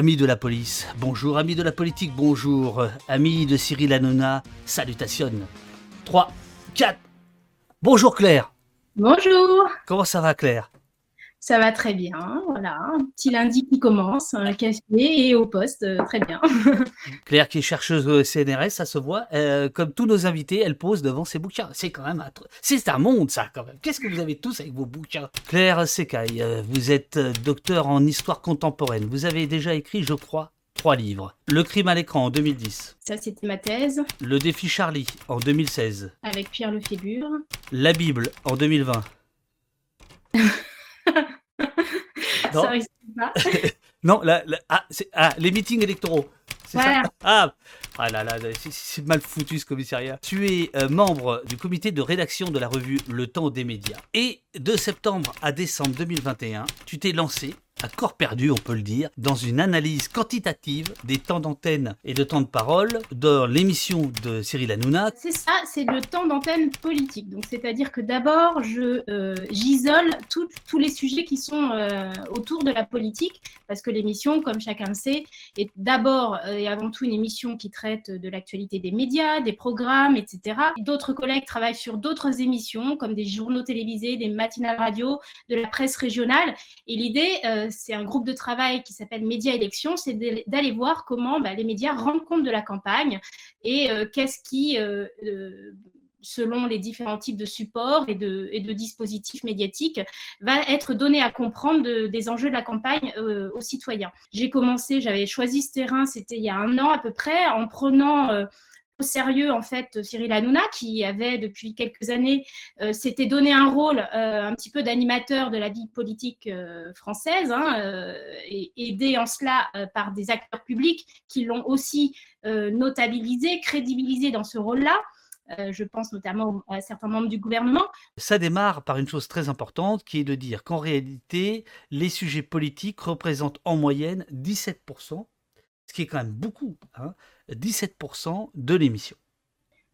Amis de la police, bonjour. Amis de la politique, bonjour. Amis de Cyril Hanouna, salutations. 3, 4. Bonjour Claire. Bonjour. Comment ça va Claire? Ça va très bien. Voilà, un petit lundi qui commence, un café et au poste, euh, très bien. Claire qui est chercheuse au CNRS, ça se voit. Euh, comme tous nos invités, elle pose devant ses bouquins. C'est quand même un, c'est un monde ça quand même. Qu'est-ce que vous avez tous avec vos bouquins? Claire Secaille, euh, vous êtes docteur en histoire contemporaine. Vous avez déjà écrit, je crois, trois livres. Le crime à l'écran en 2010. Ça, c'était ma thèse Le défi Charlie en 2016. avec Pierre Lefébure. La Bible en 2020. Non. Ça risque pas. Non, ah, ah, les meetings électoraux. C'est Voilà. ça Ah, ah là là, c'est- c'est mal foutu ce commissariat. Tu es euh, membre du comité de rédaction de la revue Le Temps des médias. Et de septembre à décembre 2021, tu t'es lancé, à corps perdu on peut le dire, dans une analyse quantitative des temps d'antenne et de temps de parole dans l'émission de Cyril Hanouna. C'est ça, c'est le temps d'antenne politique. Donc, c'est-à-dire que d'abord, je euh, j'isole tous les sujets qui sont euh, autour de la politique, parce que l'émission, comme chacun le sait, est d'abord euh, et avant tout une émission qui traite de l'actualité des médias, des programmes, etc. D'autres collègues travaillent sur d'autres émissions, comme des journaux télévisés, des matinales radio, de la presse régionale. Et l'idée, euh, c'est un groupe de travail qui s'appelle Média Élections, c'est d'aller- voir comment bah, les médias rendent compte de la campagne et euh, qu'est-ce qui, euh, euh, selon les différents types de supports et de, dispositifs médiatiques, va être donné à comprendre de- des enjeux de la campagne aux citoyens. J'ai commencé, j'avais choisi ce terrain, c'était il y a un an à peu près, en prenant sérieux en fait Cyril Hanouna qui avait depuis quelques années euh, s'était donné un rôle euh, un petit peu d'animateur de la vie politique euh, française hein, euh, et aidé en cela euh, par des acteurs publics qui l'ont aussi euh, notabilisé, crédibilisé dans ce rôle-là. Euh, je pense notamment à certains membres du gouvernement. Ça démarre par une chose très importante qui est de dire qu'en réalité, les sujets politiques représentent en moyenne 17%, ce qui est quand même beaucoup, hein, 17% de l'émission.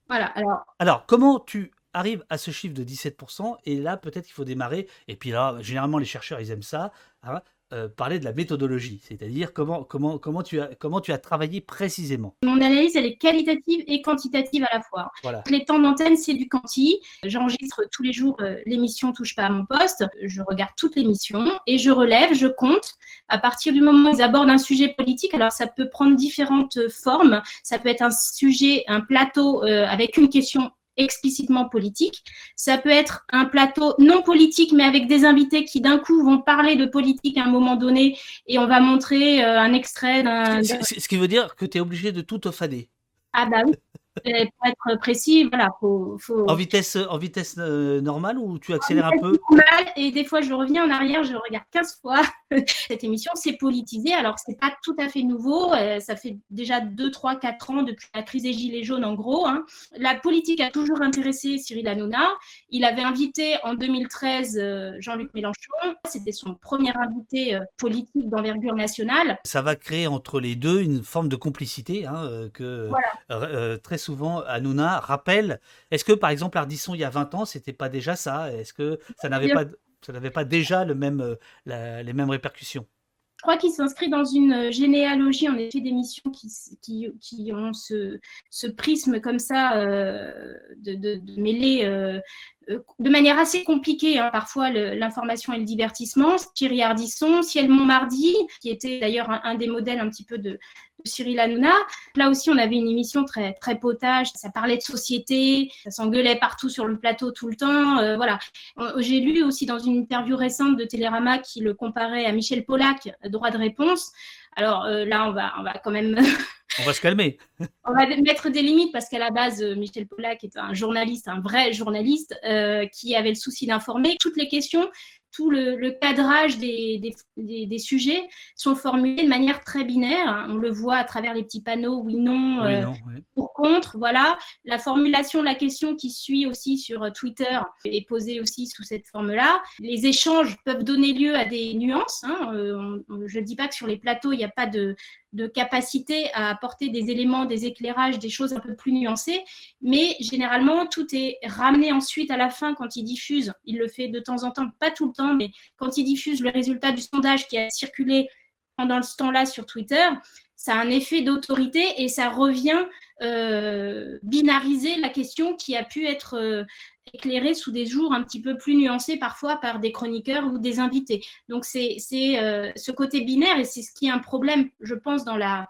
Voilà, alors Alors, comment tu arrives à ce chiffre de 17% Et là, peut-être qu'il faut démarrer. Et puis là, généralement, les chercheurs, ils aiment ça. hein, euh, parler de la méthodologie, c'est-à-dire comment, comment, comment, tu as, comment tu as travaillé précisément. mon analyse, elle est qualitative et quantitative à la fois. Voilà. Les temps d'antenne, c'est du quanti. J'enregistre tous les jours euh, l'émission Touche pas à mon poste. Je regarde toutes les missions et je relève, je compte. À partir du moment où ils abordent un sujet politique, alors ça peut prendre différentes euh, formes. Ça peut être un sujet, un plateau euh, avec une question explicitement politique. Ça peut être un plateau non politique, mais avec des invités qui d'un coup vont parler de politique à un moment donné et on va montrer euh, un extrait d'un... Ce qui veut dire que tu es obligé de tout fader. Ah bah oui. Et pour être précis, voilà, faut, faut... En vitesse, en vitesse euh, normale ou tu accélères un peu normal et des fois je reviens en arrière, je regarde 15 fois cette émission, c'est politisé, alors c'est pas tout à fait nouveau, euh, ça fait déjà 2, 3, 4 ans depuis la crise des Gilets jaunes en gros. hein. La politique a toujours intéressé Cyril Hanouna, il avait invité en 2013 euh, Jean-Luc Mélenchon, c'était son premier invité euh, politique d'envergure nationale. Ça va créer entre les deux une forme de complicité hein, euh, que Voilà. euh, euh, très souvent Hanouna rappelle. Est-ce que par exemple Ardisson il y a 20 ans c'était pas déjà ça? Est-ce que ça n'avait pas ça n'avait pas déjà le même, euh, la- les mêmes répercussions? Je crois qu'il s'inscrit dans une euh, généalogie, en effet, d'émissions qui, qui, qui ont ce, ce prisme comme ça euh, de, de, de mêler euh, de manière assez compliquée, hein, parfois, l'information et le divertissement. Thierry Ardisson, Ciel Montmardi, qui était d'ailleurs un, des modèles un petit peu de, Cyril Hanouna. Là aussi, on avait une émission très, potage, ça parlait de société, ça s'engueulait partout sur le plateau tout le temps. euh, voilà. On- J'ai lu aussi dans une interview récente de Télérama qui le comparait à Michel Polac, droit de réponse. Alors euh, là, on va, on va quand même On va se calmer. on va mettre des limites parce qu'à la base, euh, Michel Polac est un journaliste, un vrai journaliste euh, qui avait le souci d'informer. Toutes les questions, tout le, le cadrage des, des, des- des sujets sont formulés de manière très binaire. hein. On le voit à travers les petits panneaux oui, non, Oui, euh, non, pour, contre. Voilà. La formulation de la question qui suit aussi sur Twitter est posée aussi sous cette forme-là. Les échanges peuvent donner lieu à des nuances. hein. Euh, on- je ne dis pas que sur les plateaux, il n'y a pas de, de capacité à apporter des éléments, des éclairages, des choses un peu plus nuancées. Mais généralement, tout est ramené ensuite à la fin quand il diffuse. Il le fait de temps en temps, pas tout le temps, mais quand il diffuse le résultat du sondage qui a circulé pendant ce temps-là sur Twitter, ça a un effet d'autorité et ça revient euh, binariser la question qui a pu être euh, éclairée sous des jours un petit peu plus nuancés parfois par des chroniqueurs ou des invités. Donc c'est euh, ce côté binaire et c'est ce qui est un problème, je pense, dans la,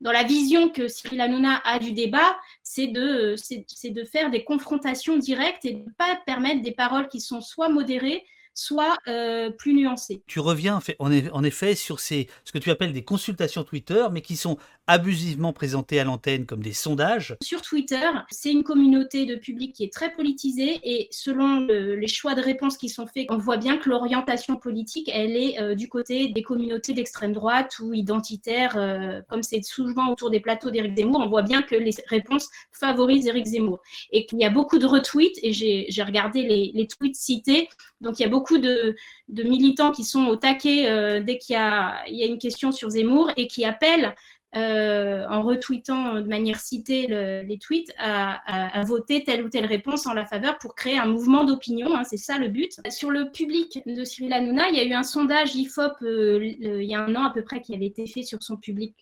dans la vision que Cyril Hanouna a du débat, c'est de, de faire des confrontations directes et de ne pas permettre des paroles qui sont soit modérées, soit euh, plus nuancé. Tu reviens en effet sur ces, ce que tu appelles des consultations Twitter, mais qui sont abusivement présentées à l'antenne comme des sondages. Sur Twitter, c'est une communauté de public qui est très politisée et selon les choix de réponse qui sont faits, on voit bien que l'orientation politique, elle est euh, du côté des communautés d'extrême droite ou identitaires, euh, comme c'est souvent autour des plateaux d'Éric Zemmour, on voit bien que les réponses favorisent Éric Zemmour. Et qu'il y a beaucoup de retweets, et j'ai regardé les, les tweets cités, donc il y a beaucoup de, militants qui sont au taquet euh, dès qu'il y, a, une question sur Zemmour et qui appellent, euh, en retweetant de manière citée les tweets, à, voter telle ou telle réponse en la faveur pour créer un mouvement d'opinion. Hein, c'est ça le but. Sur le public de Cyril Hanouna, il y a eu un sondage IFOP euh, il y a un an à peu près qui avait été fait sur son public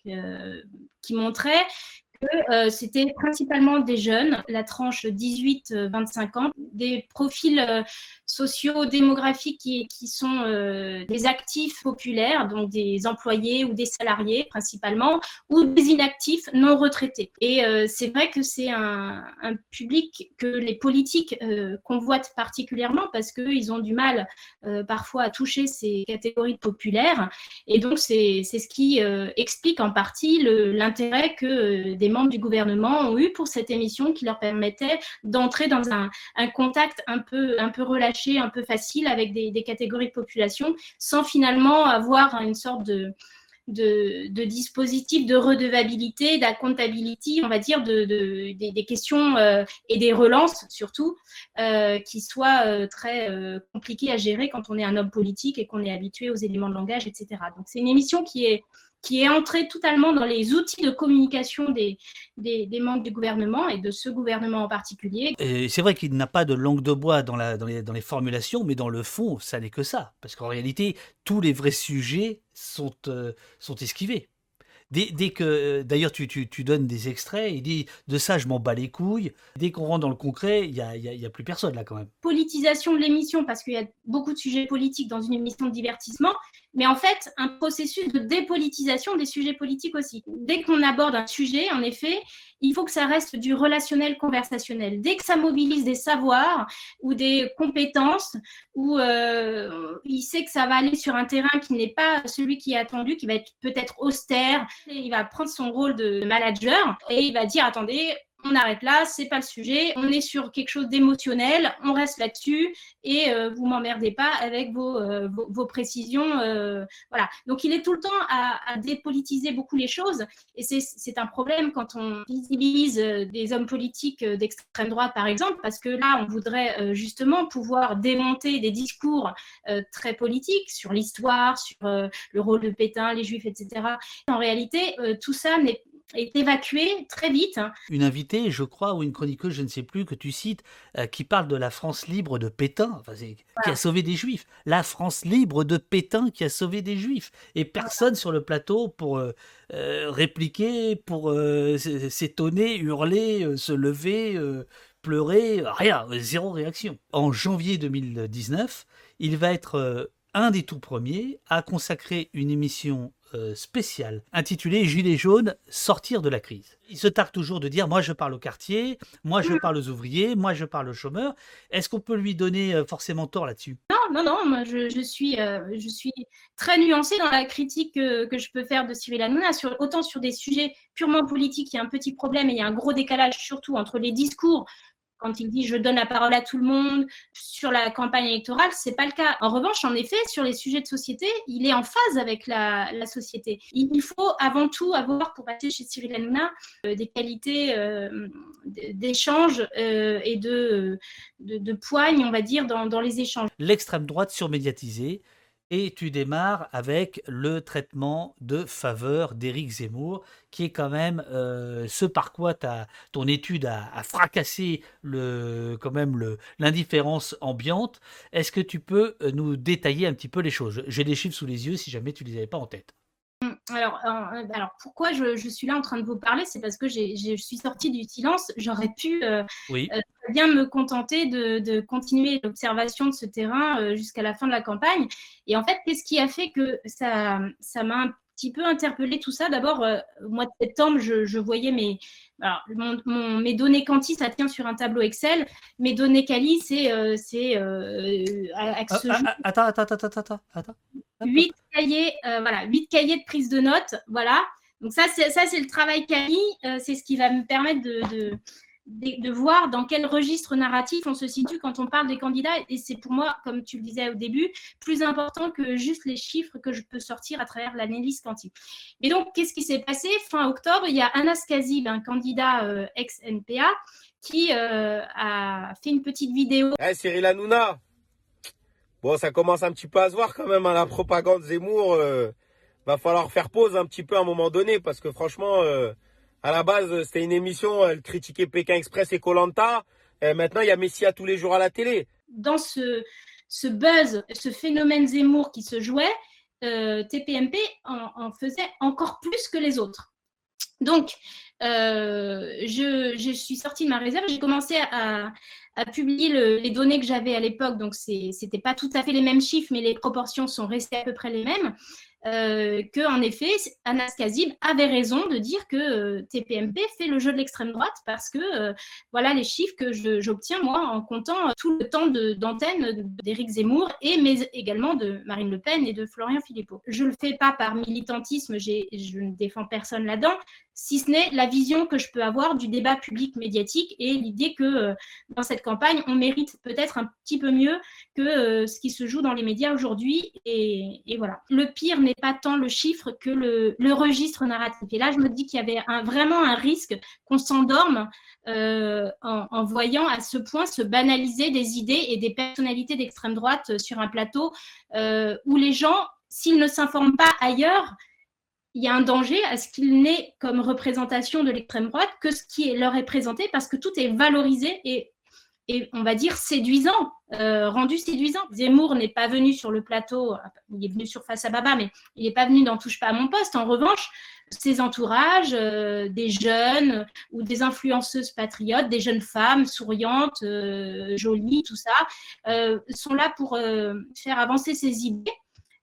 qui montrait euh, c'était principalement des jeunes, la tranche 18-25 ans, des profils euh, sociaux, démographiques qui, qui sont euh, des actifs populaires, donc des employés ou des salariés principalement, ou des inactifs non retraités. Et c'est vrai que c'est un, un, public que les politiques convoitent particulièrement parce qu'ils ont du mal parfois à toucher ces catégories populaires. Et donc c'est ce qui explique en partie l'intérêt que des membres du gouvernement ont eu pour cette émission qui leur permettait d'entrer dans un, contact un peu, relâché, un peu facile avec des, catégories de population sans finalement avoir une sorte de, de, de redevabilité, d'accountability, on va dire, de, des, questions euh, et des relances surtout, euh, qui soient euh, très compliquées à gérer quand on est un homme politique et qu'on est habitué aux éléments de langage, etc. Donc c'est une émission qui est qui est entré totalement dans les outils de communication des, des, membres du gouvernement et de ce gouvernement en particulier. C'est vrai qu'il n'a pas de langue de bois dans, les, formulations, mais dans le fond, ça n'est que ça. Parce qu'en réalité, tous les vrais sujets sont, euh, sont esquivés. Dès, que, d'ailleurs, tu, donnes des extraits, il dit de ça, je m'en bats les couilles. Dès qu'on rentre dans le concret, il n'y a, plus personne là quand même. Politisation de l'émission, parce qu'il y a beaucoup de sujets politiques dans une émission de divertissement, mais en fait, un processus de dépolitisation des sujets politiques aussi. Dès qu'on aborde un sujet, en effet, il faut que ça reste du relationnel conversationnel. Dès que ça mobilise des savoirs ou des compétences, ou euh, il sait que ça va aller sur un terrain qui n'est pas celui qui est attendu, qui va être peut-être austère, il va prendre son rôle de manager et il va dire attendez, on arrête là, c'est pas le sujet, on est sur quelque chose d'émotionnel, on reste là-dessus et euh, vous m'emmerdez pas avec vos, euh, vos, précisions. Euh, voilà. Donc il est tout le temps à, dépolitiser beaucoup les choses et c'est un problème quand on visibilise des hommes politiques d'extrême droite par exemple, parce que là on voudrait justement pouvoir démonter des discours très politiques sur l'histoire, sur le rôle de Pétain, les juifs, etc. En réalité, tout ça n'est est évacué très vite. Hein. Une invitée, je crois, ou une chroniqueuse, je ne sais plus, que tu cites, euh, qui parle de la France libre de Pétain, qui a sauvé des Juifs. La France libre de Pétain qui a sauvé des Juifs. Et personne sur le plateau pour euh, euh, répliquer, pour s'étonner, hurler, se lever, pleurer, rien, zéro réaction. En janvier 2019, il va être un des tout premiers à consacrer une émission euh, spécial intitulé Gilets jaunes, sortir de la crise. Il se targue toujours de dire moi je parle au quartier, moi je parle aux ouvriers, moi je parle aux chômeurs. Est-ce qu'on peut lui donner euh, forcément tort là-dessus? Non, non, non, moi je, suis, euh, je suis très nuancée dans la critique que, je peux faire de Cyril Hanouna, sur, autant sur des sujets purement politiques, il y a un petit problème et il y a un gros décalage surtout entre les discours quand il dit je donne la parole à tout le monde sur la campagne électorale, c'est pas le cas. En revanche, en effet, sur les sujets de société, il est en phase avec la, société. Il faut avant tout avoir, pour passer chez Cyril Hanouna, euh, des qualités euh, d'échange euh, et de, poigne, on va dire, dans les échanges. L'extrême droite surmédiatisée, et tu démarres avec le traitement de faveur d'Éric Zemmour, qui est quand même euh, ce par quoi ton étude a, fracassé le, quand même l'indifférence ambiante. Est-ce que tu peux euh, nous détailler un petit peu les choses? J'ai des chiffres sous les yeux si jamais tu ne les avais pas en tête. Alors, euh, alors, pourquoi je, suis là en train de vous parler C'est parce que je suis sortie du silence. J'aurais pu euh, bien me contenter de, continuer l'observation de ce terrain jusqu'à la fin de la campagne. Et en fait, qu'est-ce qui a fait que ça m'a un petit peu interpellé tout ça? D'abord, au mois de septembre, je voyais mes, alors, mon, mes données quanti, ça tient sur un tableau Excel. Mes données quali, c'est. Euh, c'est euh, ah, ah, attends, attends, attends, attends, attends. 8 cahiers, euh, voilà, 8 cahiers de prise de notes. Voilà. Donc, ça, c'est, ça, c'est le travail quali. c'est ce qui va me permettre de de, voir dans quel registre narratif on se situe quand on parle des candidats. Et c'est pour moi, comme tu le disais au début, plus important que juste les chiffres que je peux sortir à travers l'analyse quantique. Et donc, qu'est-ce qui s'est passé? Fin octobre, il y a Anas Kazib, un candidat euh, ex-NPA, qui euh, a fait une petite vidéo. Hey, eh, Cyril Hanouna Bon, ça commence un petit peu à se voir quand même, hein, la propagande Zemmour. Euh, va falloir faire pause un petit peu à un moment donné, parce que franchement à la base, c'était une émission, elle critiquait Pékin Express et Colanta. Maintenant, il y a Messia tous les jours à la télé. Dans ce, buzz, ce phénomène Zemmour qui se jouait, euh, TPMP en, faisait encore plus que les autres. Donc, euh, je, suis sortie de ma réserve, j'ai commencé à, à publier les données que j'avais à l'époque. Donc, ce n'était pas tout à fait les mêmes chiffres, mais les proportions sont restées à peu près les mêmes euh, que en effet Anas Kazib avait raison de dire que euh, TPMP fait le jeu de l'extrême droite parce que euh, voilà les chiffres que j'obtiens moi en comptant tout le temps d'antenne d'Éric Zemmour et mais également de Marine Le Pen et de Florian Philippot. Je le fais pas par militantisme, je ne défends personne là-dedans si ce n'est la vision que je peux avoir du débat public médiatique et l'idée que euh, dans cette campagne, on mérite peut-être un petit peu mieux que euh, ce qui se joue dans les médias aujourd'hui. Et, voilà. Le pire n'est pas tant le chiffre que le, registre narratif. Et là, je me dis qu'il y avait vraiment un risque qu'on s'endorme euh, en, voyant à ce point se banaliser des idées et des personnalités d'extrême droite sur un plateau où les gens, s'ils ne s'informent pas ailleurs, il y a un danger à ce qu'il n'ait comme représentation de l'extrême droite que ce qui leur est présenté parce que tout est valorisé et, on va dire séduisant, euh, rendu séduisant. Zemmour n'est pas venu sur le plateau, il est venu sur Face à Baba, mais il n'est pas venu dans Touche pas à mon poste. En revanche, ses entourages, euh, des jeunes ou des influenceuses patriotes, des jeunes femmes souriantes, euh, jolies, tout ça, sont là pour faire avancer ses idées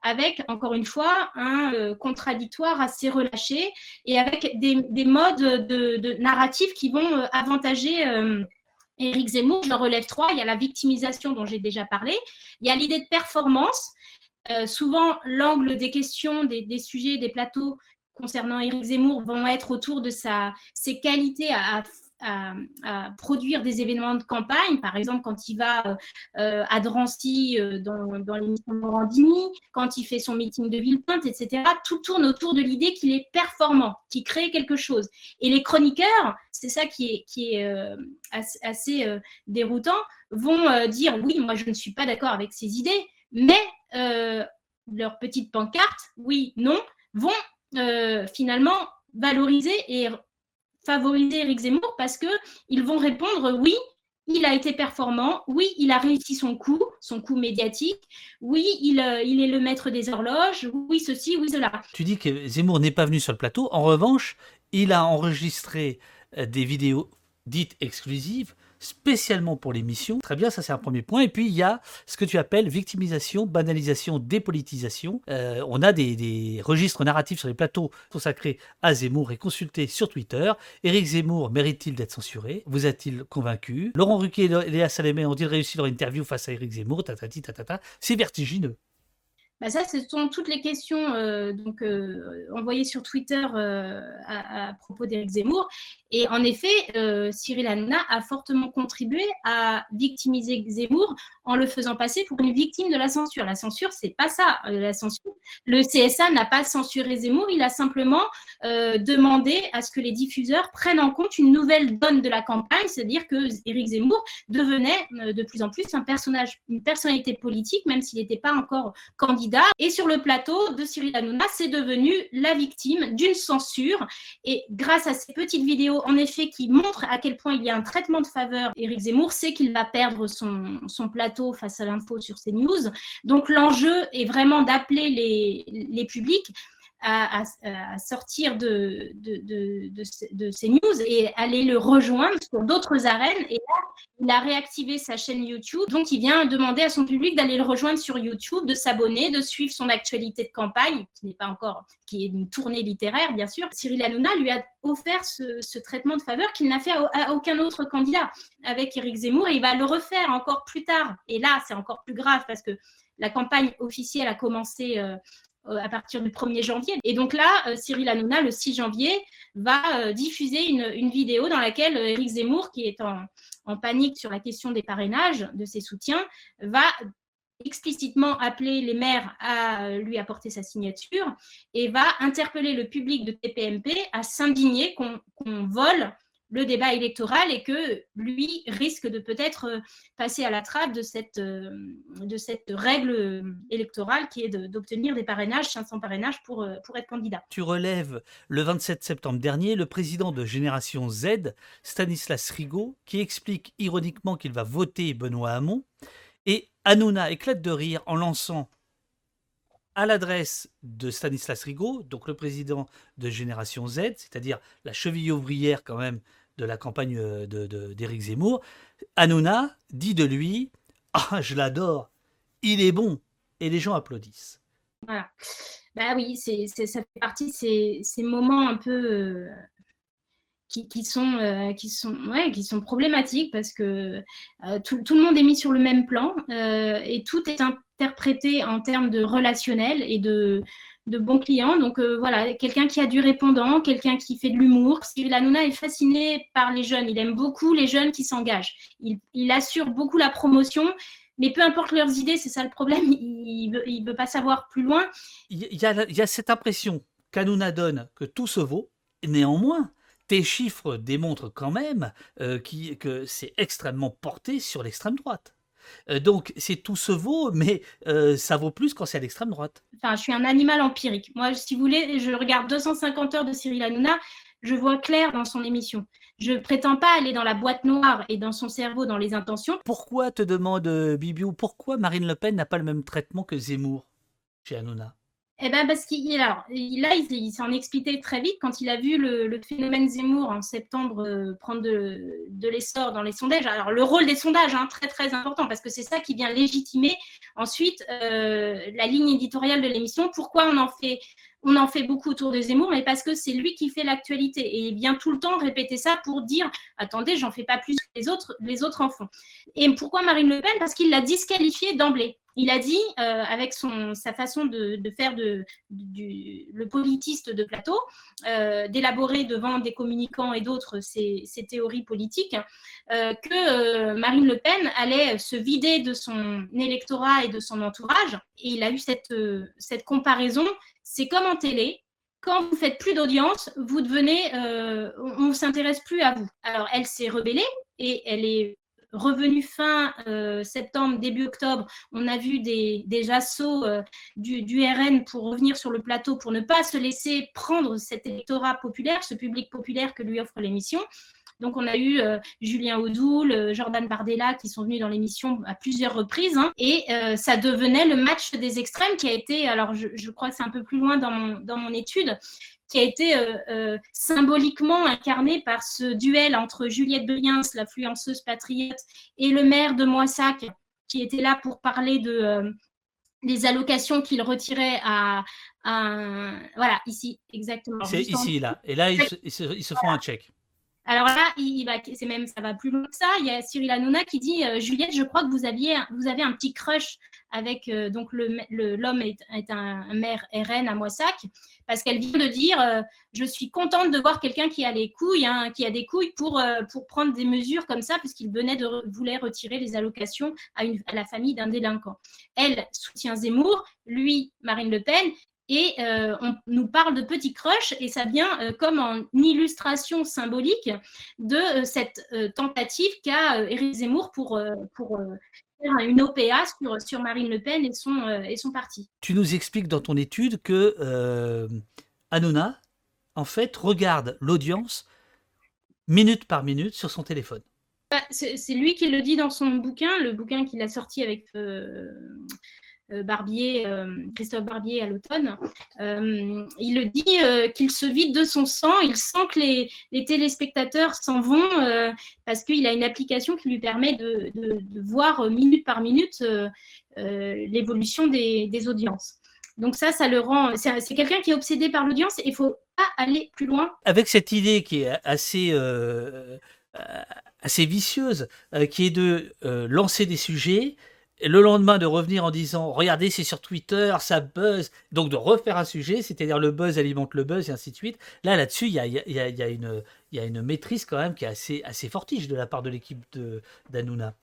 avec, encore une fois, un euh, contradictoire assez relâché et avec des, modes de, narratifs qui vont euh, avantager euh, Éric Zemmour. Je relève trois. Il y a la victimisation dont j'ai déjà parlé. Il y a l'idée de performance. souvent, l'angle des questions, des, sujets, des plateaux concernant Éric Zemmour vont être autour de sa, ses qualités à, à à, produire des événements de campagne, par exemple quand il va euh, à Drancy euh, dans, dans l'émission Morandini, quand il fait son meeting de Villepinte, etc. Tout tourne autour de l'idée qu'il est performant, qu'il crée quelque chose. Et les chroniqueurs, c'est ça qui est, euh, assez, déroutant, vont dire oui, moi je ne suis pas d'accord avec ces idées, mais leurs petites pancartes, oui, non, vont finalement valoriser et favoriser Eric Zemmour parce qu'ils vont répondre oui, il a été performant, oui, il a réussi son coup, son coup médiatique, oui, il, euh, il, est le maître des horloges, oui, ceci, oui, cela. Tu dis que Zemmour n'est pas venu sur le plateau, en revanche, il a enregistré euh, des vidéos dites exclusives spécialement pour l'émission. Très bien, ça c'est un premier point. Et puis il y a ce que tu appelles victimisation, banalisation, dépolitisation. Euh, on a des, registres narratifs sur les plateaux consacrés à Zemmour et consultés sur Twitter. Éric Zemmour mérite-t-il d'être censuré? Vous a-t-il convaincu? Laurent Ruquier et Léa Salamé ont-ils réussi leur interview face à Éric Zemmour? C'est vertigineux. Bah ça, ce sont toutes les questions euh, donc, euh, envoyées sur Twitter euh, à, propos d'Éric Zemmour. Et en effet, Cyril Hanouna a fortement contribué à victimiser Zemmour en le faisant passer pour une victime de la censure. La censure, c'est pas ça. la censure, le CSA n'a pas censuré Zemmour, il a simplement demandé à ce que les diffuseurs prennent en compte une nouvelle donne de la campagne, c'est-à-dire que Éric Zemmour devenait de plus en plus un personnage, une personnalité politique, même s'il n'était pas encore candidat et sur le plateau de Cyril Hanouna, c'est devenu la victime d'une censure. Et grâce à ces petites vidéos, en effet, qui montrent à quel point il y a un traitement de faveur, Éric Zemmour sait qu'il va perdre son, plateau face à l'info sur CNews. Donc l'enjeu est vraiment d'appeler les publics à, sortir de, de, ces news et aller le rejoindre sur d'autres arènes. Et là, il a réactivé sa chaîne YouTube. Donc, il vient demander à son public d'aller le rejoindre sur YouTube, de s'abonner, de suivre son actualité de campagne, qui n'est pas encore, qui est une tournée littéraire, bien sûr. Cyril Hanouna lui a offert ce, traitement de faveur qu'il n'a fait à, aucun autre candidat avec Éric Zemmour et il va le refaire encore plus tard. Et là, c'est encore plus grave parce que la campagne officielle a commencé euh, à partir du 1er janvier. Et donc là, euh, Cyril Hanouna, le 6 janvier, va diffuser une, vidéo dans laquelle Éric Zemmour, qui est en, en, panique sur la question des parrainages, de ses soutiens, va explicitement appeler les maires à lui apporter sa signature et va interpeller le public de TPMP à s'indigner qu'on vole le débat électoral et que lui risque de peut-être euh, passer à la trappe de cette, euh, règle électorale qui est d'obtenir des parrainages, 500 parrainages pour, euh, pour être candidat. Tu relèves le 27 septembre dernier le président de Génération Z, Stanislas Rigaud, qui explique ironiquement qu'il va voter Benoît Hamon. Et Hanouna éclate de rire en lançant à l'adresse de Stanislas Rigaud, donc le président de Génération Z, c'est-à-dire la cheville ouvrière quand même de la campagne euh, d'Éric Zemmour, Hanouna dit de lui Ah, je l'adore, il est bon, et les gens applaudissent. Voilà. Bah oui, c'est, ça fait partie de ces, moments un peu euh, qui, sont, euh, qui, sont, ouais, qui sont problématiques parce que tout, tout, le monde est mis sur le même plan et tout est interprété en termes de relationnel et de, de bons clients. Donc euh, voilà, quelqu'un qui a du répondant, quelqu'un qui fait de l'humour. Cyril Hanouna est fasciné par les jeunes. Il aime beaucoup les jeunes qui s'engagent. Il, assure beaucoup la promotion. Mais peu importe leurs idées, c'est ça le problème, il ne veut, pas savoir plus loin. Il y a, cette impression qu'Hanouna donne que tout se vaut. Néanmoins, tes chiffres démontrent quand même euh, que c'est extrêmement porté sur l'extrême droite. Euh, donc, c'est tout se vaut, mais euh, ça vaut plus quand c'est à l'extrême droite. Enfin, je suis un animal empirique. Moi, si vous voulez, je regarde 250 heures de Cyril Hanouna, je vois clair dans son émission. Je prétends pas aller dans la boîte noire et dans son cerveau, dans les intentions. Pourquoi, te demande euh, Bibiou, pourquoi Marine Le Pen n'a pas le même traitement que Zemmour chez Hanouna? Eh ben parce qu'il là, il, s'en expliquait très vite quand il a vu le, phénomène Zemmour en septembre euh, prendre de, l'essor dans les sondages. Alors le rôle des sondages, hein, très très important, parce que c'est ça qui vient légitimer ensuite euh, la ligne éditoriale de l'émission. Pourquoi on en fait on en fait beaucoup autour de Zemmour, mais parce que c'est lui qui fait l'actualité. Et il vient tout le temps répéter ça pour dire attendez, j'en fais pas plus que les autres, les autres en font. Et pourquoi Marine Le Pen? Parce qu'il l'a disqualifié d'emblée. Il a dit, euh, avec son, sa façon de, faire de, du, le politiste de plateau, euh, d'élaborer devant des communicants et d'autres ses, théories politiques, euh, que Marine Le Pen allait se vider de son électorat et de son entourage. Et il a eu cette, cette comparaison. C'est comme en télé, quand vous faites plus d'audience, vous devenez, on ne s'intéresse plus à vous. Alors, elle s'est rebellée et elle est revenu fin euh, septembre, début octobre, on a vu des, des assauts euh, du, RN pour revenir sur le plateau, pour ne pas se laisser prendre cet électorat populaire, ce public populaire que lui offre l'émission. Donc, on a eu euh, Julien Audoul, Jordan Bardella qui sont venus dans l'émission à plusieurs reprises. Hein, et ça devenait le match des extrêmes qui a été, alors je, je crois que c'est un peu plus loin dans mon, dans mon étude, qui a été euh, euh, symboliquement incarné par ce duel entre Juliette Briens, l'influenceuse patriote, et le maire de Moissac, qui était là pour parler de euh, des allocations qu'il retirait à, voilà ici exactement. C'est ici là et là ils se, font un check. Alors là, il, c'est même, ça va plus loin que ça. Il y a Cyril Hanouna qui dit Juliette, je crois que vous aviez, vous avez un petit crush avec donc le, l'homme est, un maire RN à Moissac parce qu'elle vient de dire euh, je suis contente de voir quelqu'un qui a les couilles, hein, qui a des couilles pour, euh, pour prendre des mesures comme ça, puisqu'il venait de voulait retirer les allocations à, la famille d'un délinquant. Elle soutient Zemmour, lui Marine Le Pen. Et euh, on nous parle de petit crush, et ça vient comme en illustration symbolique de cette tentative qu'a Éric Zemmour pour, pour une OPA sur, Marine Le Pen et son, euh, et son parti. Tu nous expliques dans ton étude que euh, Hanouna, en fait, regarde l'audience minute par minute sur son téléphone. Bah, c'est lui qui le dit dans son bouquin, le bouquin qu'il a sorti avec, euh, Barbier, Christophe Barbier à l'automne. il le dit qu'il se vide de son sang, il sent que les, téléspectateurs s'en vont parce qu'il a une application qui lui permet de, voir minute par minute l'évolution des, audiences. Donc ça, ça le rend. C'est quelqu'un qui est obsédé par l'audience et il faut pas aller plus loin. Avec cette idée qui est assez vicieuse, euh, qui est de euh, lancer des sujets, et le lendemain de revenir en disant regardez c'est sur Twitter ça buzz. Donc de refaire un sujet c'est-à-dire le buzz alimente le buzz et ainsi de suite. Là là-dessus il y a, y, a, y, a une, y a une maîtrise quand même qui est assez, assez fortige de la part de l'équipe d'Anouna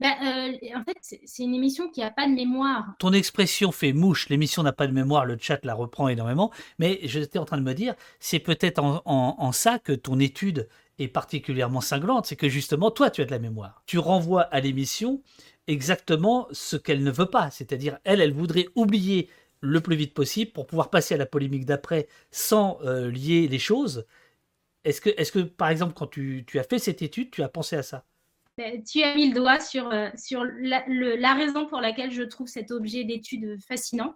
ben, euh, en fait, c'est une émission qui n'a pas de mémoire. Ton expression fait mouche, l'émission n'a pas de mémoire, le chat la reprend énormément, mais j'étais en train de me dire, c'est peut-être en, en, ça que ton étude est particulièrement cinglante, c'est que justement, toi, tu as de la mémoire. Tu renvoies à l'émission exactement ce qu'elle ne veut pas, c'est-à-dire, elle, elle voudrait oublier le plus vite possible pour pouvoir passer à la polémique d'après sans euh, lier les choses. Est-ce que, est que, par exemple, quand tu, tu as fait cette étude, tu as pensé à ça? Tu as mis le doigt sur, euh, sur la, la, raison pour laquelle je trouve cet objet d'étude fascinant.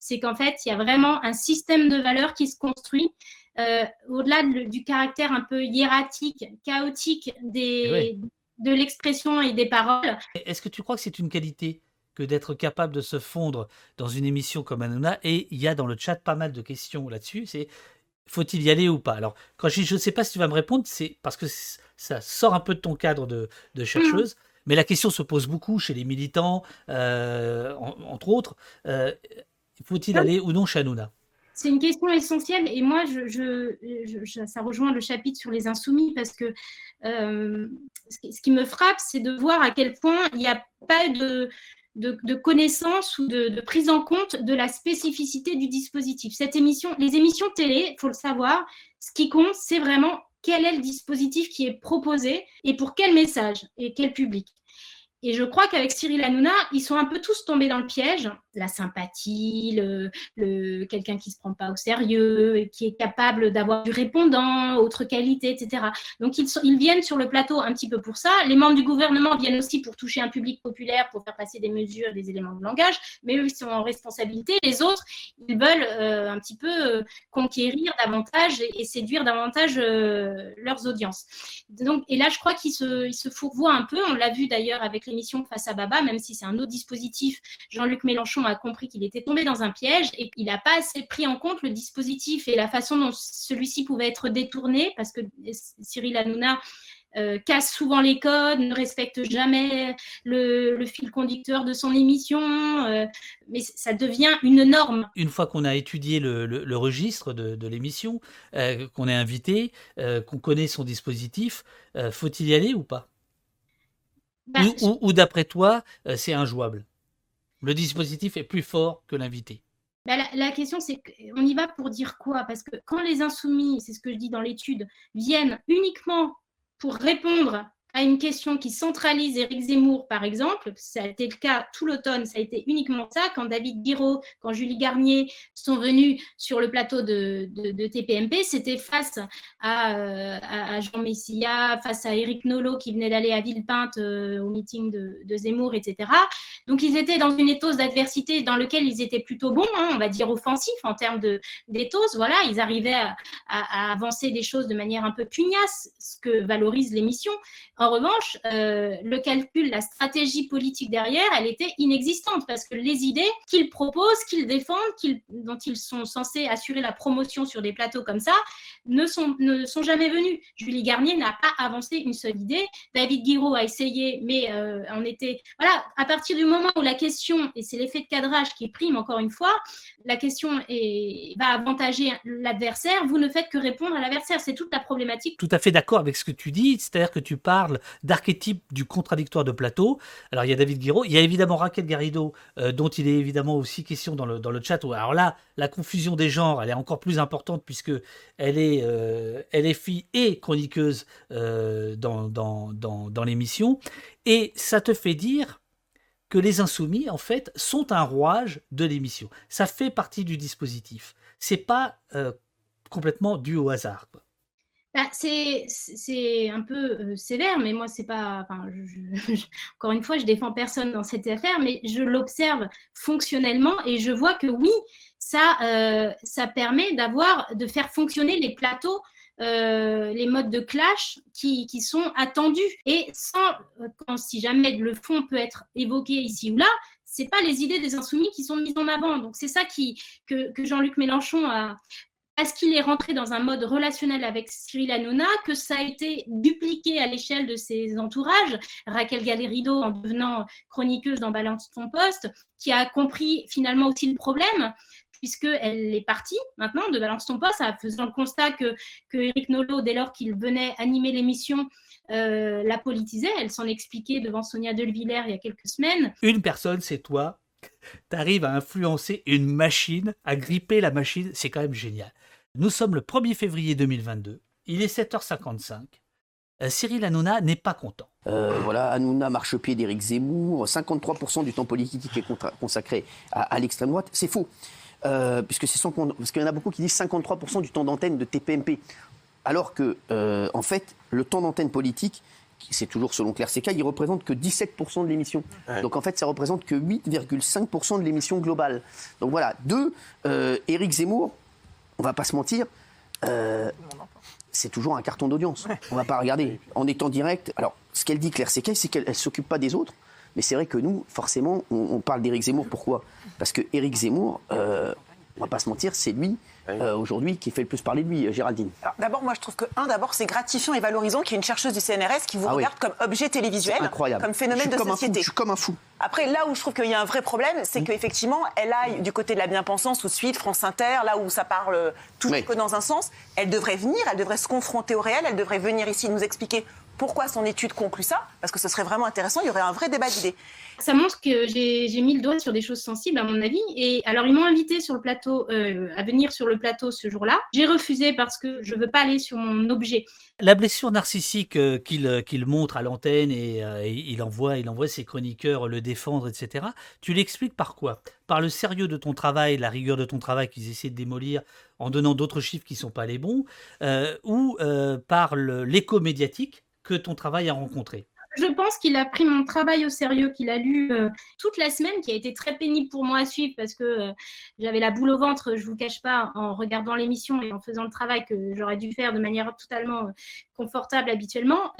C'est qu'en fait, il y a vraiment un système de valeurs qui se construit euh, au-delà du caractère un peu hiératique, chaotique des, de l'expression et des paroles. Est-ce que tu crois que c'est une qualité que d'être capable de se fondre dans une émission comme Hanouna Et il y a dans le chat pas mal de questions là-dessus. C'est faut-il y aller ou pas? Alors, quand je dis je ne sais pas si tu vas me répondre, c'est parce que ça sort un peu de ton cadre de, chercheuse. Mm. Mais la question se pose beaucoup chez les militants, euh, entre autres. Euh, faut-il aller ou non chez Hanouna c'est une question essentielle et moi, je, ça rejoint le chapitre sur les insoumis parce que euh, ce qui me frappe, c'est de voir à quel point il n'y a pas de, de, connaissance ou de, prise en compte de la spécificité du dispositif. Cette émission, les émissions télé, il faut le savoir, ce qui compte, c'est vraiment quel est le dispositif qui est proposé et pour quel message et quel public. Et je crois qu'avec Cyril Hanouna, ils sont un peu tous tombés dans le piège. La sympathie, le, quelqu'un qui ne se prend pas au sérieux, qui est capable d'avoir du répondant, autre qualité, etc. Donc ils, viennent sur le plateau un petit peu pour ça. Les membres du gouvernement viennent aussi pour toucher un public populaire, pour faire passer des mesures, des éléments de langage. Mais eux, ils sont en responsabilité. Les autres, ils veulent euh, un petit peu euh, conquérir davantage et, séduire davantage euh, leurs audiences. Donc, et là, je crois qu'ils se, ils se fourvoient un peu. On l'a vu d'ailleurs avec Face à Baba, même si c'est un autre dispositif, Jean-Luc Mélenchon a compris qu'il était tombé dans un piège et qu'il n'a pas assez pris en compte le dispositif et la façon dont celui-ci pouvait être détourné, parce que Cyril Hanouna euh, casse souvent les codes, ne respecte jamais le, fil conducteur de son émission, euh, mais ça devient une norme. Une fois qu'on a étudié le, registre de, l'émission, euh, qu'on est invité, qu'on connaît son dispositif, faut-il y aller ou pas? Bah, ou, d'après toi, euh, c'est injouable. Le dispositif est plus fort que l'invité. Bah, la, question, c'est qu'on y va pour dire quoi? Parce que quand les insoumis, c'est ce que je dis dans l'étude, viennent uniquement pour répondre à une question qui centralise Éric Zemmour, par exemple, ça a été le cas tout l'automne, ça a été uniquement ça, quand David Guiraud, quand Julie Garnier sont venus sur le plateau de, TPMP, c'était face à, Jean Messia, face à Éric Nolot qui venait d'aller à Villepinte euh, au meeting de, Zemmour, etc. Donc ils étaient dans une éthos d'adversité dans lequel ils étaient plutôt bons, hein, on va dire offensifs en termes d'éthos, voilà, ils arrivaient à, à, avancer des choses de manière un peu pugnace, ce que valorise l'émission. En revanche, euh, le calcul, la stratégie politique derrière, elle était inexistante parce que les idées qu'ils proposent, qu'ils défendent, dont ils sont censés assurer la promotion sur des plateaux comme ça, ne sont, jamais venues. Julie Garnier n'a pas avancé une seule idée. David Guiraud a essayé, mais euh, on était. Voilà, à partir du moment où la question, et c'est l'effet de cadrage qui prime encore une fois, la question est, va avantager l'adversaire, vous ne faites que répondre à l'adversaire. C'est toute la problématique. Tout à fait d'accord avec ce que tu dis, c'est-à-dire que tu parles d'archétype du contradictoire de plateau. Alors il y a David Guiraud, il y a évidemment Raquel Garrido, euh, dont il est évidemment aussi question dans le, dans le chat. Alors là, la confusion des genres, elle est encore plus importante puisque elle est, euh, elle est fille et chroniqueuse euh, dans, dans, dans, dans l'émission. Et ça te fait dire que les insoumis, en fait, sont un rouage de l'émission. Ça fait partie du dispositif. C'est pas complètement dû au hasard. Bah, c'est un peu euh, sévère, mais moi, c'est pas. Encore une fois, je défends personne dans cette affaire, mais je l'observe fonctionnellement et je vois que oui, ça, euh, permet d'avoir, de faire fonctionner les plateaux euh, les modes de clash qui, sont attendus. Et sans, si jamais le fond peut être évoqué ici ou là, c'est pas les idées des insoumis qui sont mises en avant. Donc c'est ça que Jean-Luc Mélenchon a, parce qu'il est rentré dans un mode relationnel avec Cyril Hanouna, que ça a été dupliqué à l'échelle de ses entourages. Raquel Galerido, en devenant chroniqueuse dans Balance ton poste, qui a compris finalement aussi le problème, puisqu'elle est partie maintenant de Balance ton poste, en faisant le constat que, que Eric Nolot, dès lors qu'il venait animer l'émission, euh, la politisait. Elle s'en expliquait devant Sonia Delvillers il y a quelques semaines. Une personne, c'est toi. Tu arrives à influencer une machine, à gripper la machine, c'est quand même génial. Nous sommes le 1er février 2022. Il est 7h55. Euh, Cyril Hanouna n'est pas content. Euh, voilà, Hanouna marche au pied d'Éric Zemmour. 53% du temps politique est consacré à, l'extrême droite. C'est faux. Euh, puisque c'est parce qu'il y en a beaucoup qui disent 53% du temps d'antenne de TPMP. Alors que, en fait, le temps d'antenne politique, c'est toujours selon Claire Seca, il représente que 17% de l'émission. Donc en fait, ça représente que 8,5% de l'émission globale. Donc voilà, deux, Éric Zemmour, on va pas se mentir, euh, c'est toujours un carton d'audience. On va pas regarder. En étant direct, alors ce qu'elle dit Claire Sequet, c'est qu'elle ne s'occupe pas des autres. Mais c'est vrai que nous, forcément, on, parle d'Éric Zemmour. Pourquoi? Parce que Éric Zemmour, euh, on va pas se mentir, c'est lui euh, aujourd'hui qui fait le plus parler de lui, euh, Géraldine D'abord, moi je trouve que, un, d'abord, c'est gratifiant et valorisant qu'il y ait une chercheuse du CNRS qui vous ah regarde comme objet télévisuel, comme phénomène de société. je suis comme un fou. Après, là où je trouve qu'il y a un vrai problème, c'est mm. qu'effectivement, elle aille du côté de la bien-pensance tout de suite, France Inter, là où ça parle tout que dans un sens. Elle devrait venir, elle devrait se confronter au réel, elle devrait venir ici nous expliquer pourquoi son étude conclut ça, parce que ce serait vraiment intéressant, il y aurait un vrai débat d'idées. Ça montre que j'ai mis le doigt sur des choses sensibles, à mon avis. Et alors, ils m'ont invité sur le plateau, euh, à venir sur le plateau ce jour-là. J'ai refusé parce que je ne veux pas aller sur mon objet. La blessure narcissique euh, euh, qu'il montre à l'antenne et, il, envoie, il envoie ses chroniqueurs le défendre, etc., tu l'expliques par quoi? Par le sérieux de ton travail, la rigueur de ton travail qu'ils essaient de démolir en donnant d'autres chiffres qui ne sont pas les bons, ou par l'écho médiatique que ton travail a rencontré je pense qu'il a pris mon travail au sérieux, qu'il a lu euh, toute la semaine, qui a été très pénible pour moi à suivre parce que euh, j'avais la boule au ventre, je ne vous cache pas, en regardant l'émission et en faisant le travail que j'aurais dû faire de manière totalement euh, confortable habituellement.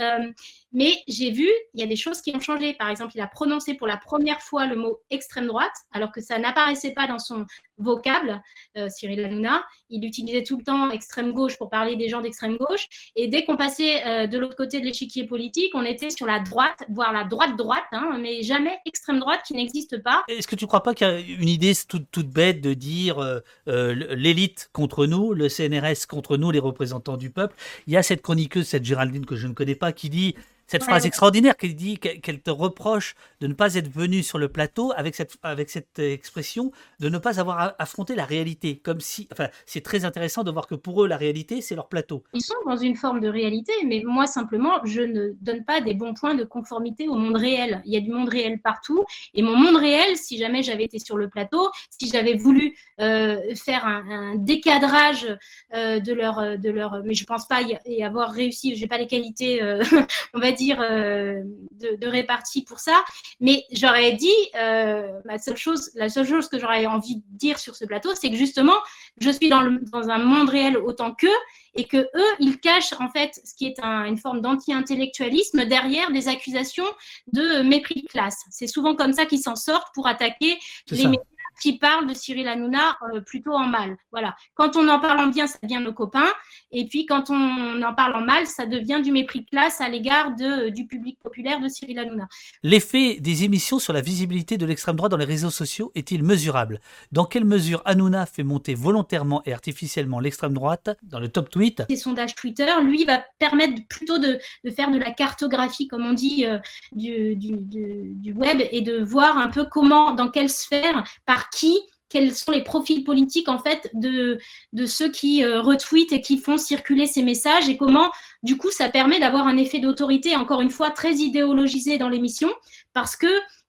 Mais j'ai vu, il y a des choses qui ont changé. Par exemple, il a prononcé pour la première fois le mot extrême droite, alors que ça n'apparaissait pas dans son vocable, Cyril Hanouna. Il utilisait tout le temps extrême gauche pour parler des gens d'extrême gauche. Et dès qu'on passait de l'autre côté de l'échiquier politique, on était sur la droite, voire la droite-droite, hein, mais jamais extrême droite qui n'existe pas. Est-ce que tu ne crois pas qu'il y a une idée toute, bête de dire euh, euh, l'élite contre nous, le CNRS contre nous, les représentants du peuple? Il y a cette chroniqueuse, cette Géraldine que je ne connais pas, qui dit cette phrase extraordinaire qu'elle dit qu'elle te reproche de ne pas être venu sur le plateau avec cette, avec cette expression de ne pas avoir affronté la réalité. Comme si, enfin, c'est très intéressant de voir que pour eux, la réalité, c'est leur plateau. Ils sont dans une forme de réalité, mais moi, simplement, je ne donne pas des bons points de conformité au monde réel. Il y a du monde réel partout. Et mon monde réel, si jamais j'avais été sur le plateau, si j'avais voulu euh, faire un, décadrage euh, de, leur, de leur. Mais je ne pense pas y avoir réussi, je n'ai pas les qualités, euh, on va dire, euh, de, répartie pour ça. Mais j'aurais dit, euh, la, seule chose, la seule chose que j'aurais envie de dire sur ce plateau, c'est que justement, je suis dans, dans un monde réel autant qu'eux et que eux, ils cachent en fait ce qui est une forme d'anti-intellectualisme derrière des accusations de mépris de classe. C'est souvent comme ça qu'ils s'en sortent pour attaquer les médias qui parlent de Cyril Hanouna euh, plutôt en mal. Voilà. Quand on en parle en bien, ça devient nos copains. Et puis quand on en parle en mal, ça devient du mépris de classe à l'égard de, du public populaire de Cyril Hanouna. L'effet des émissions sur la visibilité de l'extrême droite dans les réseaux sociaux est-il mesurable? Dans quelle mesure Hanouna fait monter volontairement et artificiellement l'extrême droite dans le top tweet? Les sondages Twitter, lui, va permettre plutôt de, de faire de la cartographie, comme on dit, euh, du, du, du web et de voir un peu comment, dans quelle sphère, par qui, quels sont les profils politiques en fait de, ceux qui euh, retweetent et qui font circuler ces messages et comment du coup ça permet d'avoir un effet d'autorité encore une fois très idéologisé dans l'émission parce que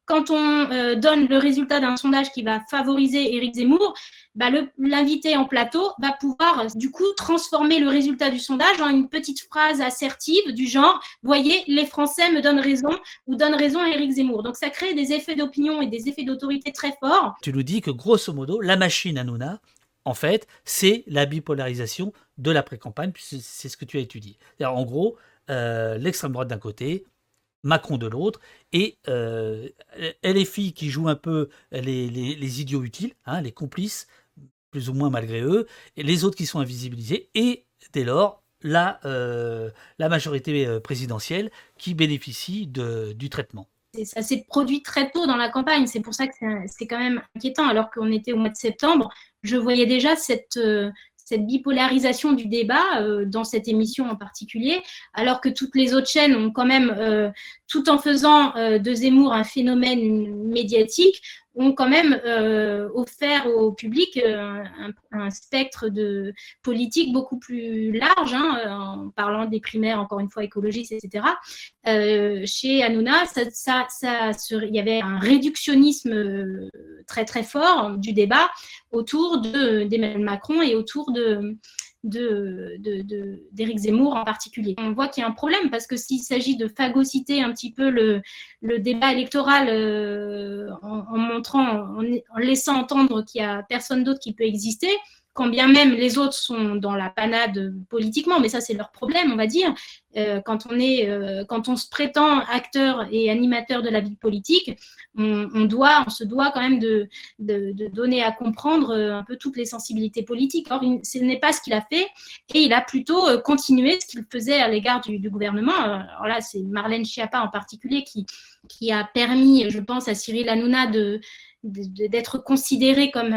quand on euh, donne le résultat d'un sondage qui va favoriser Éric Zemmour, bah, l'invité en plateau va pouvoir du coup transformer le résultat du sondage en une petite phrase assertive du genre Voyez, les Français me donnent raison ou donnent raison à Éric Zemmour. Donc ça crée des effets d'opinion et des effets d'autorité très forts. Tu nous dis que grosso modo, la machine Hanouna, en fait, c'est la bipolarisation de la pré-campagne, c'est ce que tu as étudié. En gros, euh, l'extrême droite d'un côté, Macron de l'autre, et euh, LFI qui joue un peu les, idiots utiles, hein, les complices, plus ou moins malgré eux, et les autres qui sont invisibilisés, et dès lors, la, euh, la majorité euh, présidentielle qui bénéficie de, du traitement. Ça s'est produit très tôt dans la campagne, c'est pour ça que c'est quand même inquiétant, alors qu'on était au mois de septembre, je voyais déjà cette, euh, cette bipolarisation du débat euh, dans cette émission en particulier, alors que toutes les autres chaînes ont quand même, euh, tout en faisant euh, de Zemmour un phénomène médiatique, ont quand même euh, offert au public euh, un, spectre de politique beaucoup plus large, hein, en parlant des primaires, encore une fois, écologistes, etc. Euh, chez Hanouna, ça, ça, ça, il y avait un réductionnisme très très fort du débat autour d'Emmanuel Macron et autour de, d'Éric Zemmour en particulier. On voit qu'il y a un problème parce que s'il s'agit de phagocyter un petit peu le, débat électoral euh, en, montrant, en, laissant entendre qu'il n'y a personne d'autre qui peut exister, quand bien même les autres sont dans la panade politiquement, mais ça c'est leur problème, on va dire. Euh, quand, on est, euh, quand on se prétend acteur et animateur de la vie politique, on, doit, on se doit quand même de, de, donner à comprendre euh, un peu toutes les sensibilités politiques. Or, ce n'est pas ce qu'il a fait, et il a plutôt continué ce qu'il faisait à l'égard du, gouvernement. Alors là, c'est Marlène Schiappa en particulier qui, qui a permis, je pense, à Cyril Hanouna de d'être considéré comme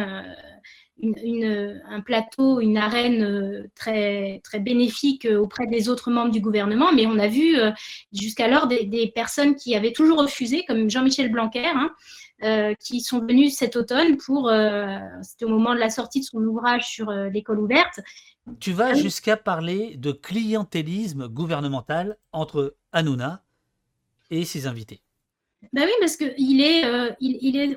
une, un plateau, une arène euh, très, très bénéfique euh, auprès des autres membres du gouvernement, mais on a vu euh, jusqu'alors des, personnes qui avaient toujours refusé, comme Jean-Michel Blanquer, hein, qui sont venus cet automne pour, c'était au moment de la sortie de son ouvrage sur l'école ouverte. Tu vas jusqu'à parler de clientélisme gouvernemental entre Hanouna et ses invités. Ben oui, parce qu'il est, euh, il, est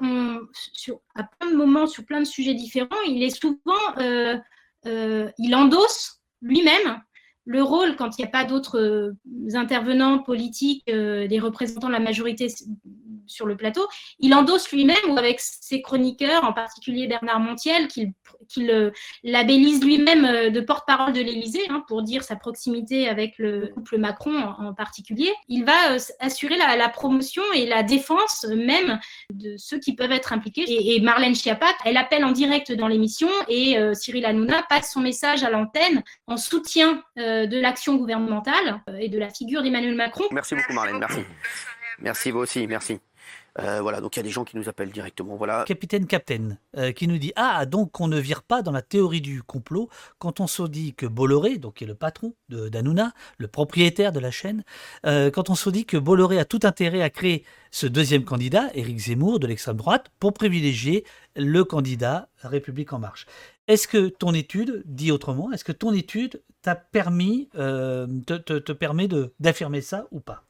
sur, à plein de moments, sur plein de sujets différents, il est souvent, euh, euh, il endosse lui-même le rôle, quand il n'y a pas d'autres intervenants politiques, des représentants de la majorité sur le plateau, il endosse lui-même ou avec ses chroniqueurs, en particulier Bernard Montiel, qu'il qu'il labellise lui-même euh, de porte-parole de l'Élysée hein, pour dire sa proximité avec le couple Macron en, particulier. Il va euh, assurer la, promotion et la défense même de ceux qui peuvent être impliqués. Et, Marlène Schiappa, elle appelle en direct dans l'émission et euh, Cyril Hanouna passe son message à l'antenne en soutien de l'action gouvernementale et de la figure d'Emmanuel Macron. Merci beaucoup Marlène, merci. Merci vous aussi, merci. Euh, voilà, donc il y a des gens qui nous appellent directement. Voilà. Capitaine Captain, euh, qui nous dit Ah, donc on ne vire pas dans la théorie du complot quand on se dit que Bolloré, donc qui est le patron d'Anouna, le propriétaire de la chaîne, euh, quand on se dit que Bolloré a tout intérêt à créer ce deuxième candidat, Éric Zemmour, de l'extrême droite, pour privilégier le candidat République En Marche. Est-ce que ton étude, dit autrement, est-ce que ton étude t'a permis, te, te, te permet d'affirmer ça ou pas?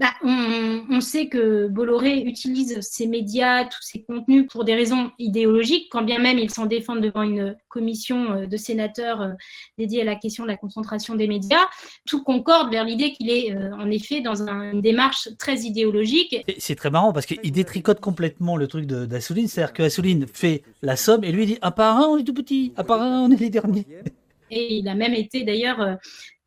Bah, on, sait que Bolloré utilise ses médias, tous ses contenus pour des raisons idéologiques, quand bien même il s'en défend devant une commission euh, de sénateurs euh, dédiée à la question de la concentration des médias. Tout concorde vers l'idée qu'il est euh, en effet dans une démarche très idéologique. C'est très marrant parce qu'il détricote complètement le truc d'Assouline, c'est-à-dire que Assouline fait la somme et lui dit à part un, on est tout petit, à part un, on est les derniers. Et il a même été d'ailleurs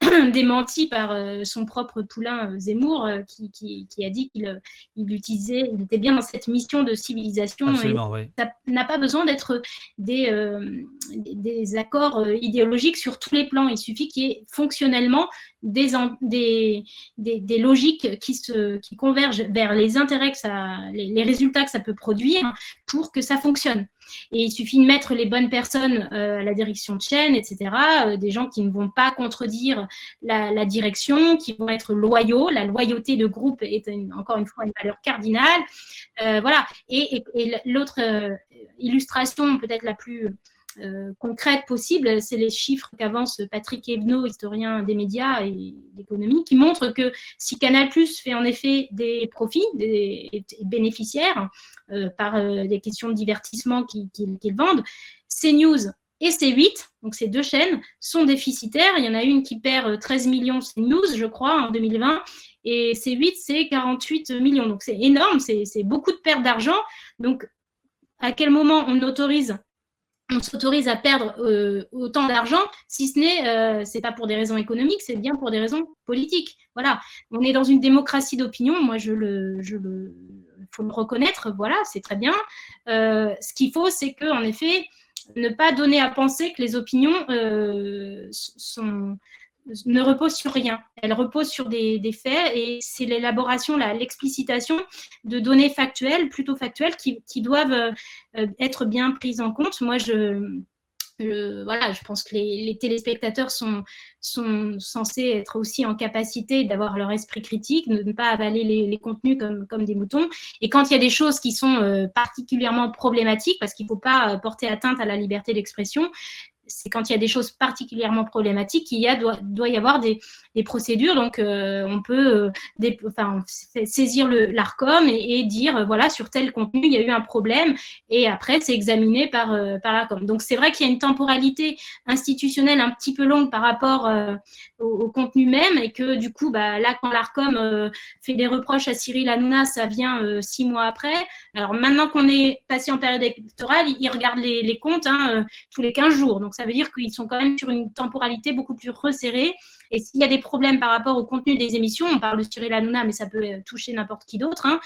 démenti par euh, son propre poulain euh, Zemmour, euh, qui, a dit qu'il il utilisait, il était bien dans cette mission de civilisation. Absolument, Ça n'a pas besoin d'être des, des accords idéologiques sur tous les plans. Il suffit qu'il y ait fonctionnellement des, des, des, logiques qui, se, qui convergent vers les intérêts, que ça, les, résultats que ça peut produire pour que ça fonctionne. Et il suffit de mettre les bonnes personnes à la direction de chaîne, etc., des gens qui ne vont pas contredire la, direction, qui vont être loyaux. La loyauté de groupe est encore une fois une valeur cardinale. Euh, voilà. Et, l'autre euh, illustration peut-être la plus concrètes possibles. C'est les chiffres qu'avance Patrick Ebno, historien des médias et d'économie, qui montrent que si Canal fait en effet des profits, des, bénéficiaires par des questions de divertissement qu'ils vendent, CNews et C8, donc ces deux chaînes, sont déficitaires. Il y en a une qui perd 13 millions CNews, je crois, en 2020, et C8, c'est 48 millions. Donc c'est énorme, c'est beaucoup de pertes d'argent. Donc à quel moment on autorise on s'autorise à perdre euh, autant d'argent, si ce n'est, euh, pas pour des raisons économiques, c'est bien pour des raisons politiques. Voilà, on est dans une démocratie d'opinion. Moi, je le, je faut le reconnaître. Voilà, c'est très bien. Euh, ce qu'il faut, c'est que, en effet, ne pas donner à penser que les opinions sont ne repose sur rien. Elle repose sur des, faits et c'est l'élaboration, l'explicitation de données factuelles, plutôt factuelles, qui, doivent euh, être bien prises en compte. Moi, je, voilà, je pense que les, téléspectateurs sont, sont, censés être aussi en capacité d'avoir leur esprit critique, de ne pas avaler les, contenus comme, comme, des moutons. Et quand il y a des choses qui sont euh, particulièrement problématiques, parce qu'il ne faut pas euh, porter atteinte à la liberté d'expression, c'est quand il y a des choses particulièrement problématiques qu'il y a, doit, doit y avoir des, des procédures. Donc, euh, on peut euh, saisir l'ARCOM et, dire, euh, voilà, sur tel contenu, il y a eu un problème. Et après, c'est examiné par, l'ARCOM. Donc, c'est vrai qu'il y a une temporalité institutionnelle un petit peu longue par rapport au, contenu même. Et que du coup, bah, là, quand l'ARCOM fait des reproches à Cyril Hanouna, ça vient six mois après. Alors, maintenant qu'on est passé en période électorale, ils, regardent les, les comptes hein, tous les 15 jours. Donc, ça veut dire qu'ils sont quand même sur une temporalité beaucoup plus resserrée et s'il y a des problèmes par rapport au contenu des émissions, on parle de Cyril Hanouna, mais ça peut euh, toucher n'importe qui d'autre, hein,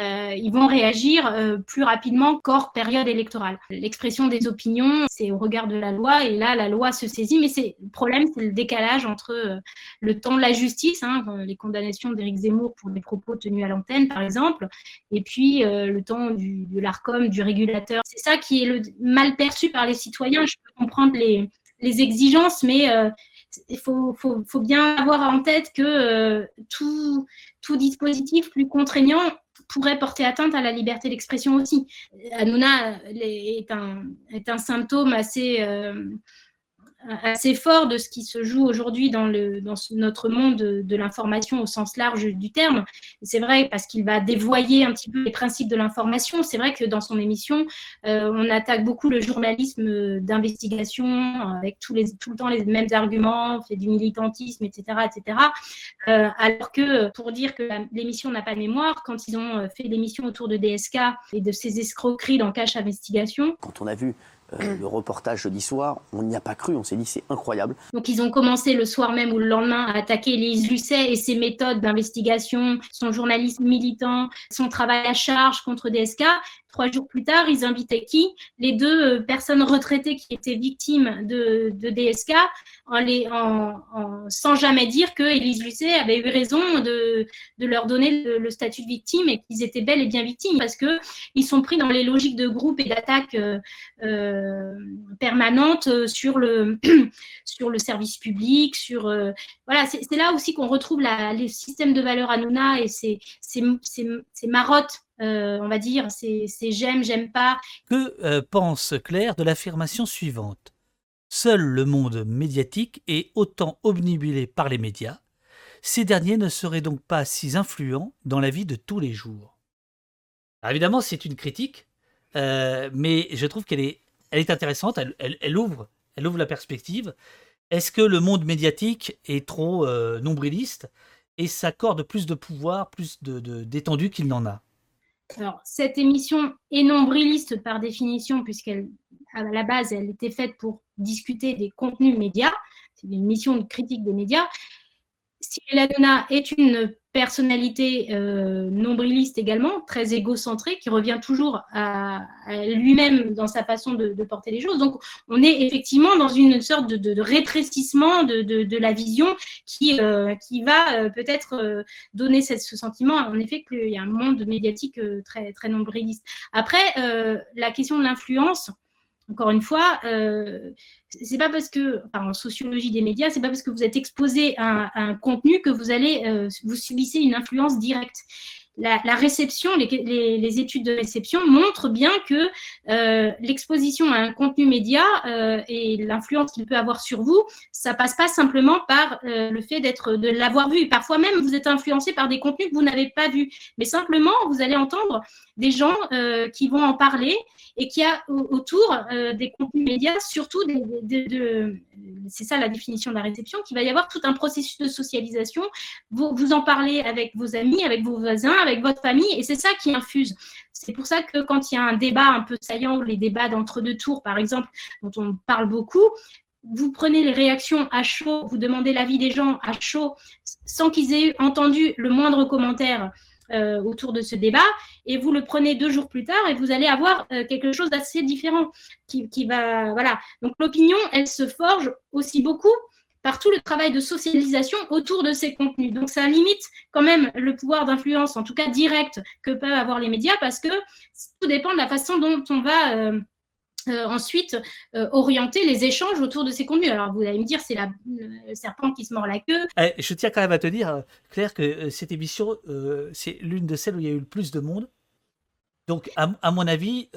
euh, ils vont réagir euh, plus rapidement qu'hors période électorale. L'expression des opinions, c'est au regard de la loi, et là, la loi se saisit, mais le problème, c'est le décalage entre le temps de la justice, hein, les condamnations d'Éric Zemmour pour des propos tenus à l'antenne, par exemple, et puis le temps du, de l'ARCOM, du régulateur. C'est ça qui est mal perçu par les citoyens. Je peux comprendre les exigences, mais il faut, bien avoir en tête que euh, tout, dispositif plus contraignant pourrait porter atteinte à la liberté d'expression aussi. Hanouna est un, est un symptôme assez, euh, assez fort de ce qui se joue aujourd'hui dans, le, dans notre monde de, l'information au sens large du terme. C'est vrai parce qu'il va dévoyer un petit peu les principes de l'information. C'est vrai que dans son émission, euh, on attaque beaucoup le journalisme d'investigation avec tous les, tout le temps les mêmes arguments, fait du militantisme, etc. etc. Euh, alors que pour dire que l'émission n'a pas de mémoire, quand ils ont fait l'émission autour de DSK et de ces escroqueries dans Cache Investigation. Quand on a vu euh, le reportage jeudi soir, on n'y a pas cru, on s'est dit c'est incroyable. Donc ils ont commencé le soir même ou le lendemain à attaquer Lise Lucet et ses méthodes d'investigation, son journalisme militant, son travail à charge contre DSK. Trois jours plus tard, ils invitaient qui? Les deux euh, personnes retraitées qui étaient victimes de, DSK, en sans jamais dire que Élise Lucet avait eu raison de, leur donner le, statut de victime et qu'ils étaient bel et bien victimes parce qu'ils sont pris dans les logiques de groupe et d'attaque euh, euh permanente sur le, service public. Voilà, c'est là aussi qu'on retrouve les systèmes de valeurs Nouna et ces marottes euh, on va dire, c'est j'aime, j'aime pas. Que euh, pense Claire de l'affirmation suivante Seul le monde médiatique est autant obnubilé par les médias. Ces derniers ne seraient donc pas si influents dans la vie de tous les jours. évidemment, c'est une critique, euh, mais je trouve qu'elle est, intéressante, elle, ouvre, la perspective. Est-ce que le monde médiatique est trop nombriliste et s'accorde plus de pouvoir, plus d'étendue de, qu'il n'en a? Alors, cette émission est nombriliste par définition, puisqu'elle, à la base, elle était faite pour discuter des contenus médias. C'est une mission de critique des médias. Cyril Hanouna est une personnalité euh, nombriliste également, très égocentrée, qui revient toujours à, lui-même dans sa façon de, porter les choses. Donc, on est effectivement dans une sorte de, rétrécissement de, la vision qui, euh, va euh, peut-être donner ce sentiment, en effet, qu'il y a un monde médiatique très, très nombriliste. Après, la question de l'influence, encore une fois, euh, c'est pas parce que, en sociologie des médias, c'est pas parce que vous êtes exposé à, un contenu que vous allez, euh, vous subissez une influence directe. La, réception, les, études de réception montrent bien que euh, l'exposition à un contenu média euh, et l'influence qu'il peut avoir sur vous, ça passe pas simplement par euh, le fait d'être de l'avoir vu. Parfois même, vous êtes influencé par des contenus que vous n'avez pas vus, mais simplement vous allez entendre des gens qui vont en parler et qui a autour des contenus médias, surtout de, c'est ça la définition de la réception, qu'il va y avoir tout un processus de socialisation. Vous, vous en parlez avec vos amis, avec vos voisins avec votre famille, et c'est ça qui infuse. C'est pour ça que quand il y a un débat un peu saillant, les débats d'entre-deux tours, par exemple, dont on parle beaucoup, vous prenez les réactions à chaud, vous demandez l'avis des gens à chaud, sans qu'ils aient entendu le moindre commentaire euh, autour de ce débat, et vous le prenez deux jours plus tard, et vous allez avoir euh, quelque chose d'assez différent qui, va, voilà. Donc l'opinion, elle se forge aussi beaucoup par tout le travail de socialisation autour de ces contenus. Donc ça limite quand même le pouvoir d'influence, en tout cas direct, que peuvent avoir les médias, parce que tout dépend de la façon dont on va euh, euh, ensuite euh, orienter les échanges autour de ces contenus. Alors vous allez me dire, c'est le serpent qui se mord la queue. Eh, je tiens quand même à te dire, Claire, que cette émission, c'est l'une de celles où il y a eu le plus de monde. Donc, à, mon avis,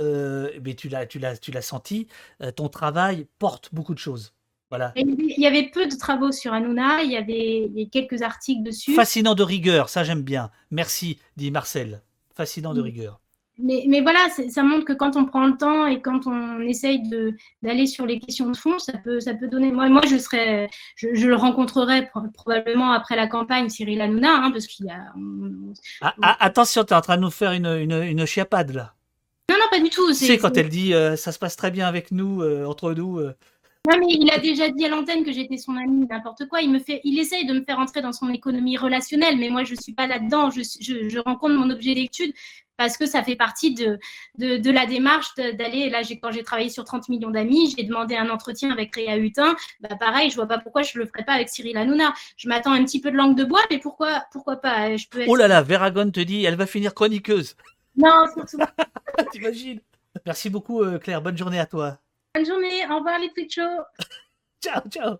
tu l'as senti, ton travail porte beaucoup de choses. Il y avait peu de travaux sur Hanouna, il y avait quelques articles dessus. Fascinant de rigueur, ça j'aime bien. Merci, dit Marcel. Fascinant de rigueur. Mais, mais voilà, ça montre que quand on prend le temps et quand on essaye d'aller sur les questions de fond, ça peut, ça peut donner. Moi, moi je, serais, je, le rencontrerai probablement après la campagne, Cyril Hanouna, hein, parce qu'il y a. Ah, ah, attention, tu es en train de nous faire une, une, une chiapade là. Non, non, pas du tout. C'est quand elle dit euh, ça se passe très bien avec nous, euh, entre nous. Euh. Non, mais il a déjà dit à l'antenne que j'étais son ami, n'importe quoi. Il me fait, il essaye de me faire entrer dans son économie relationnelle, mais moi, je ne suis pas là-dedans. Je, je, rencontre mon objet d'étude parce que ça fait partie de, de, la démarche d'aller. Là, quand j'ai travaillé sur 30 millions d'amis, j'ai demandé un entretien avec Réa Hutin. Bah, pareil, je vois pas pourquoi je le ferais pas avec Cyril Hanouna. Je m'attends un petit peu de langue de bois, mais pourquoi, pourquoi pas? Je peux Oh là là, Veragon te dit, elle va finir chroniqueuse. Non, surtout. T'imagines Merci beaucoup, euh, Claire. Bonne journée à toi. Bonne journée. Au revoir les petits ciao, ciao.